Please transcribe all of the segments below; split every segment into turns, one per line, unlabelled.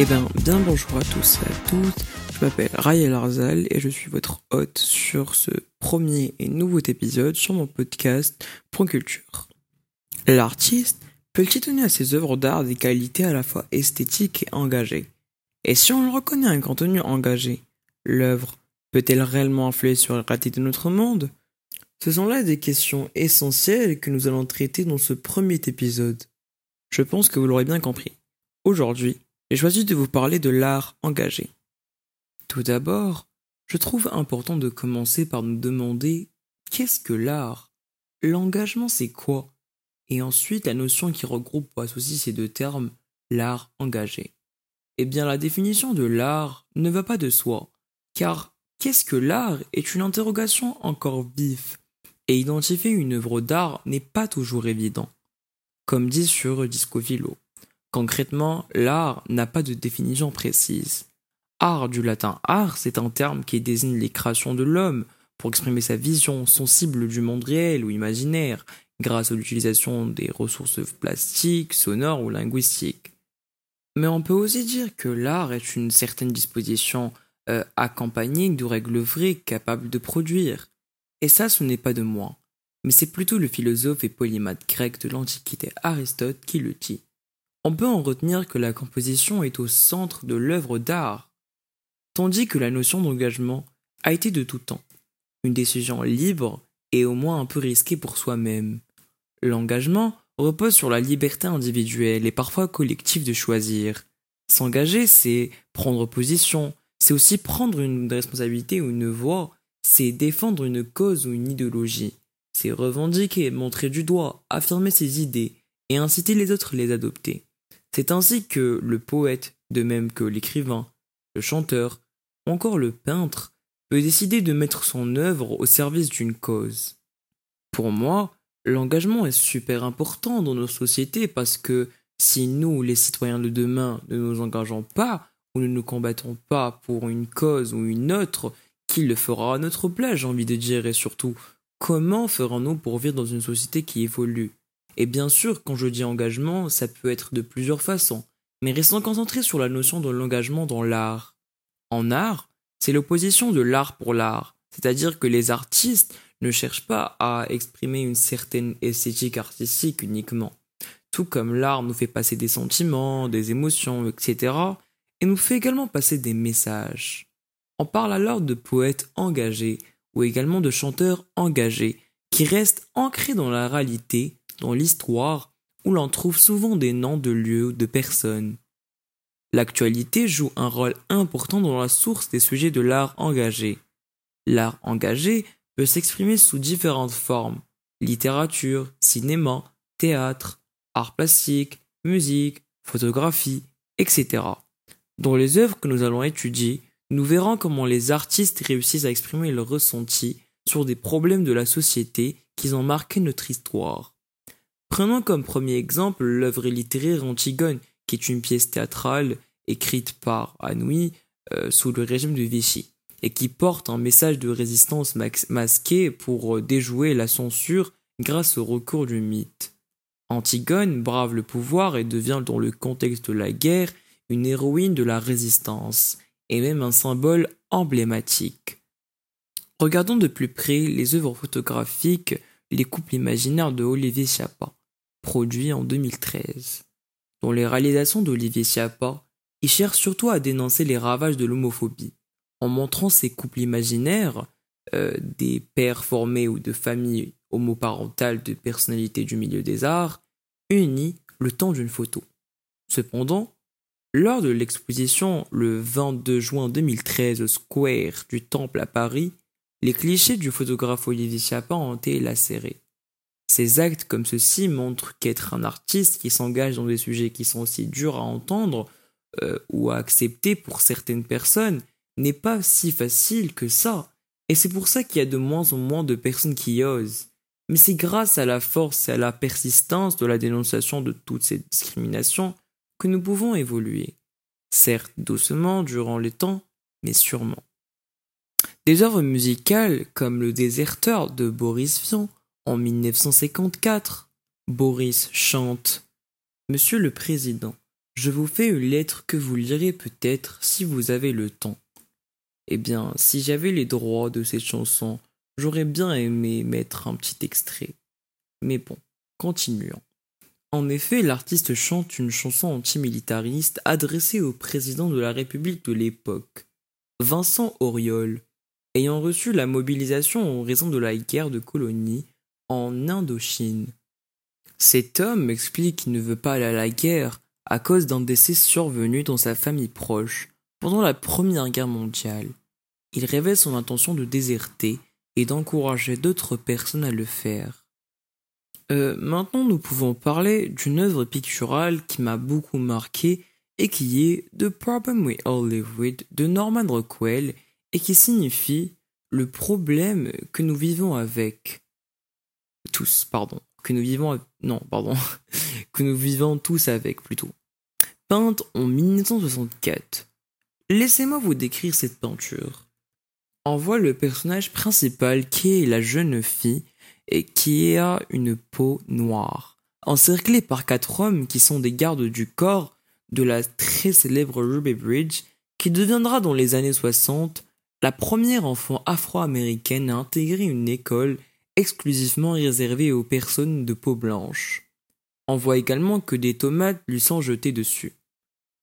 Eh bien, bien bonjour à tous et à toutes. Je m'appelle Rayel Arzal et je suis votre hôte sur ce premier et nouveau épisode sur mon podcast Point Culture. L'artiste peut-il donner à ses œuvres d'art des qualités à la fois esthétiques et engagées Et si on reconnaît un contenu engagé, l'œuvre peut-elle réellement influer sur la réalité de notre monde? Ce sont là des questions essentielles que nous allons traiter dans ce premier épisode. Je pense que vous l'aurez bien compris. Aujourd'hui, j'ai choisi de vous parler de l'art engagé. Tout d'abord, je trouve important de commencer par nous demander qu'est-ce que l'art? L'engagement c'est quoi? Et ensuite la notion qui regroupe ou associe ces deux termes, l'art engagé. Eh bien la définition de l'art ne va pas de soi, car qu'est-ce que l'art est une interrogation encore vive, et identifier une œuvre d'art n'est pas toujours évident, comme dit sur. Concrètement, l'art n'a pas de définition précise. Art du latin art, c'est un terme qui désigne les créations de l'homme pour exprimer sa vision sensible du monde réel ou imaginaire grâce à l'utilisation des ressources plastiques, sonores ou linguistiques. Mais on peut aussi dire que l'art est une certaine disposition euh, accompagnée de règles vraies capables de produire. Et ça, ce n'est pas de moi, mais c'est plutôt le philosophe et polymathe grec de l'Antiquité Aristote qui le dit on peut en retenir que la composition est au centre de l'œuvre d'art, tandis que la notion d'engagement a été de tout temps une décision libre et au moins un peu risquée pour soi-même. L'engagement repose sur la liberté individuelle et parfois collective de choisir. S'engager, c'est prendre position, c'est aussi prendre une responsabilité ou une voix, c'est défendre une cause ou une idéologie, c'est revendiquer, montrer du doigt, affirmer ses idées et inciter les autres à les adopter. C'est ainsi que le poète, de même que l'écrivain, le chanteur, encore le peintre, peut décider de mettre son œuvre au service d'une cause. Pour moi, l'engagement est super important dans nos sociétés parce que si nous, les citoyens de demain, ne nous engageons pas ou ne nous combattons pas pour une cause ou une autre, qui le fera à notre place, j'ai envie de dire, et surtout, comment ferons-nous pour vivre dans une société qui évolue? Et bien sûr, quand je dis engagement, ça peut être de plusieurs façons, mais restons concentrés sur la notion de l'engagement dans l'art. En art, c'est l'opposition de l'art pour l'art, c'est-à-dire que les artistes ne cherchent pas à exprimer une certaine esthétique artistique uniquement. Tout comme l'art nous fait passer des sentiments, des émotions, etc., et nous fait également passer des messages. On parle alors de poètes engagés, ou également de chanteurs engagés, qui restent ancrés dans la réalité dans l'histoire où l'on trouve souvent des noms de lieux ou de personnes. L'actualité joue un rôle important dans la source des sujets de l'art engagé. L'art engagé peut s'exprimer sous différentes formes littérature, cinéma, théâtre, art plastique, musique, photographie, etc. Dans les œuvres que nous allons étudier, nous verrons comment les artistes réussissent à exprimer leurs ressentis sur des problèmes de la société qui ont marqué notre histoire. Prenons comme premier exemple l'œuvre littéraire Antigone, qui est une pièce théâtrale écrite par Anouilh euh, sous le régime de Vichy, et qui porte un message de résistance masqué pour euh, déjouer la censure grâce au recours du mythe. Antigone brave le pouvoir et devient dans le contexte de la guerre une héroïne de la résistance, et même un symbole emblématique. Regardons de plus près les œuvres photographiques Les couples imaginaires de Olivier Chiappa produit en 2013. Dans les réalisations d'Olivier Chiappa, il cherche surtout à dénoncer les ravages de l'homophobie, en montrant ces couples imaginaires, euh, des pères formés ou de familles homoparentales de personnalités du milieu des arts, unis le temps d'une photo. Cependant, lors de l'exposition le 22 juin 2013 au Square du Temple à Paris, les clichés du photographe Olivier Chiappa ont été lacérés. Ces actes comme ceci montrent qu'être un artiste qui s'engage dans des sujets qui sont aussi durs à entendre euh, ou à accepter pour certaines personnes n'est pas si facile que ça. Et c'est pour ça qu'il y a de moins en moins de personnes qui osent. Mais c'est grâce à la force et à la persistance de la dénonciation de toutes ces discriminations que nous pouvons évoluer. Certes doucement durant les temps, mais sûrement. Des œuvres musicales comme Le Déserteur de Boris Vian en 1954, Boris chante Monsieur le Président, je vous fais une lettre que vous lirez peut-être si vous avez le temps. Eh bien, si j'avais les droits de cette chanson, j'aurais bien aimé mettre un petit extrait. Mais bon, continuons. En effet, l'artiste chante une chanson antimilitariste adressée au président de la République de l'époque, Vincent Auriol, ayant reçu la mobilisation en raison de la guerre de colonie en Indochine. Cet homme explique qu'il ne veut pas aller à la guerre à cause d'un décès survenu dans sa famille proche pendant la Première Guerre mondiale. Il révèle son intention de déserter et d'encourager d'autres personnes à le faire. Euh, maintenant, nous pouvons parler d'une œuvre picturale qui m'a beaucoup marqué et qui est The Problem We All Live With de Norman Rockwell et qui signifie le problème que nous vivons avec. Tous, pardon. Que nous vivons, non, pardon. que nous vivons tous avec, plutôt. Peinte en 1964. Laissez-moi vous décrire cette peinture. On voit le personnage principal qui est la jeune fille et qui a une peau noire, encerclée par quatre hommes qui sont des gardes du corps de la très célèbre Ruby Bridge, qui deviendra dans les années 60 la première enfant afro-américaine à intégrer une école exclusivement réservée aux personnes de peau blanche. On voit également que des tomates lui sont jetées dessus.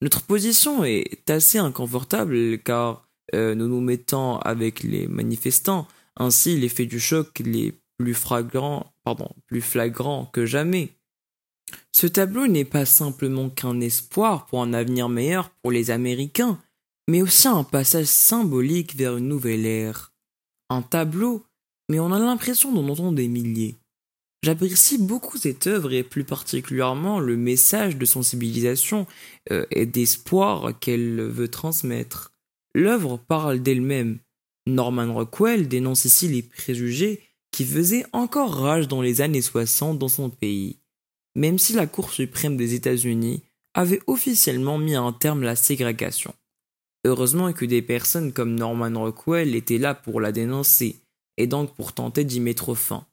Notre position est assez inconfortable car euh, nous nous mettons avec les manifestants, ainsi l'effet du choc est plus flagrant, pardon, plus flagrant que jamais. Ce tableau n'est pas simplement qu'un espoir pour un avenir meilleur pour les Américains, mais aussi un passage symbolique vers une nouvelle ère. Un tableau, mais on a l'impression d'en entendre des milliers. J'apprécie beaucoup cette œuvre et plus particulièrement le message de sensibilisation euh, et d'espoir qu'elle veut transmettre. L'œuvre parle d'elle-même. Norman Rockwell dénonce ici les préjugés qui faisaient encore rage dans les années 60 dans son pays, même si la Cour suprême des États-Unis avait officiellement mis un terme à la ségrégation. Heureusement que des personnes comme Norman Rockwell étaient là pour la dénoncer, et donc pour tenter d'y mettre fin.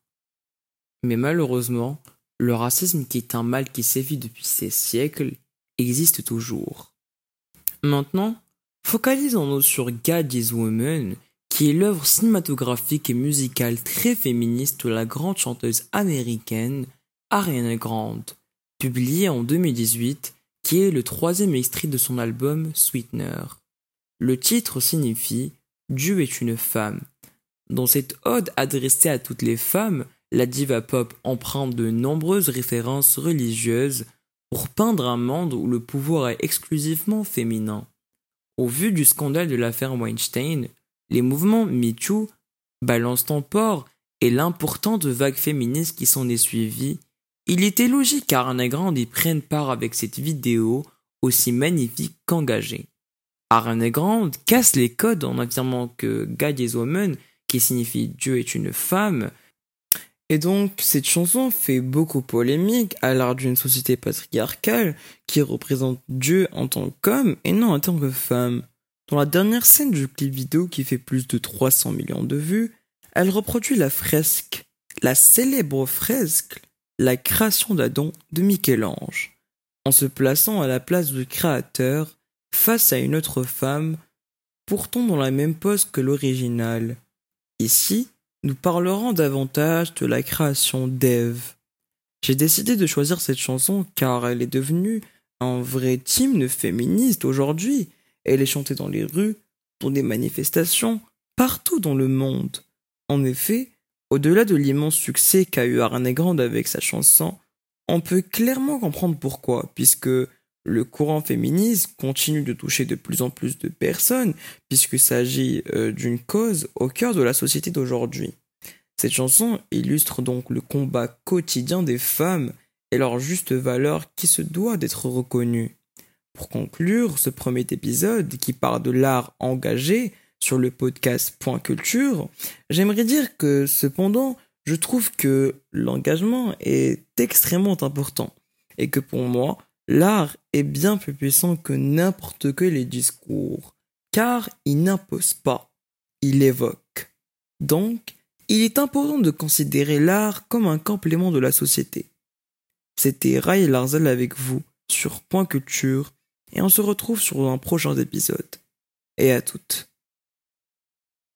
Mais malheureusement, le racisme qui est un mal qui sévit depuis ces siècles existe toujours. Maintenant, focalisons-nous sur God Woman, qui est l'œuvre cinématographique et musicale très féministe de la grande chanteuse américaine Ariana Grande, publiée en 2018, qui est le troisième extrait de son album Sweetener. Le titre signifie Dieu est une femme. Dans cette ode adressée à toutes les femmes, la diva pop emprunte de nombreuses références religieuses pour peindre un monde où le pouvoir est exclusivement féminin. Au vu du scandale de l'affaire Weinstein, les mouvements MeToo, Balance ton port et l'importante vague féministe qui s'en est suivie, il était logique qu'Arna Grande y prenne part avec cette vidéo aussi magnifique qu'engagée. Arne Grande casse les codes en affirmant que God is woman, qui signifie Dieu est une femme, et donc, cette chanson fait beaucoup polémique à l'art d'une société patriarcale qui représente Dieu en tant qu'homme et non en tant que femme. Dans la dernière scène du clip vidéo qui fait plus de 300 millions de vues, elle reproduit la fresque, la célèbre fresque, la création d'Adam de Michel-Ange, en se plaçant à la place du créateur face à une autre femme, pourtant dans la même pose que l'original. Ici, nous parlerons davantage de la création d'Eve. J'ai décidé de choisir cette chanson car elle est devenue un vrai hymne féministe aujourd'hui. Elle est chantée dans les rues, dans des manifestations, partout dans le monde. En effet, au-delà de l'immense succès qu'a eu Arne Grande avec sa chanson, on peut clairement comprendre pourquoi, puisque le courant féministe continue de toucher de plus en plus de personnes, puisqu'il s'agit euh, d'une cause au cœur de la société d'aujourd'hui. Cette chanson illustre donc le combat quotidien des femmes et leur juste valeur qui se doit d'être reconnue. Pour conclure ce premier épisode qui part de l'art engagé sur le podcast Point Culture, j'aimerais dire que cependant, je trouve que l'engagement est extrêmement important et que pour moi, L'art est bien plus puissant que n'importe que les discours, car il n'impose pas, il évoque. Donc, il est important de considérer l'art comme un complément de la société. C'était Ray Larzal avec vous sur Point Culture et on se retrouve sur un prochain épisode. Et à toutes.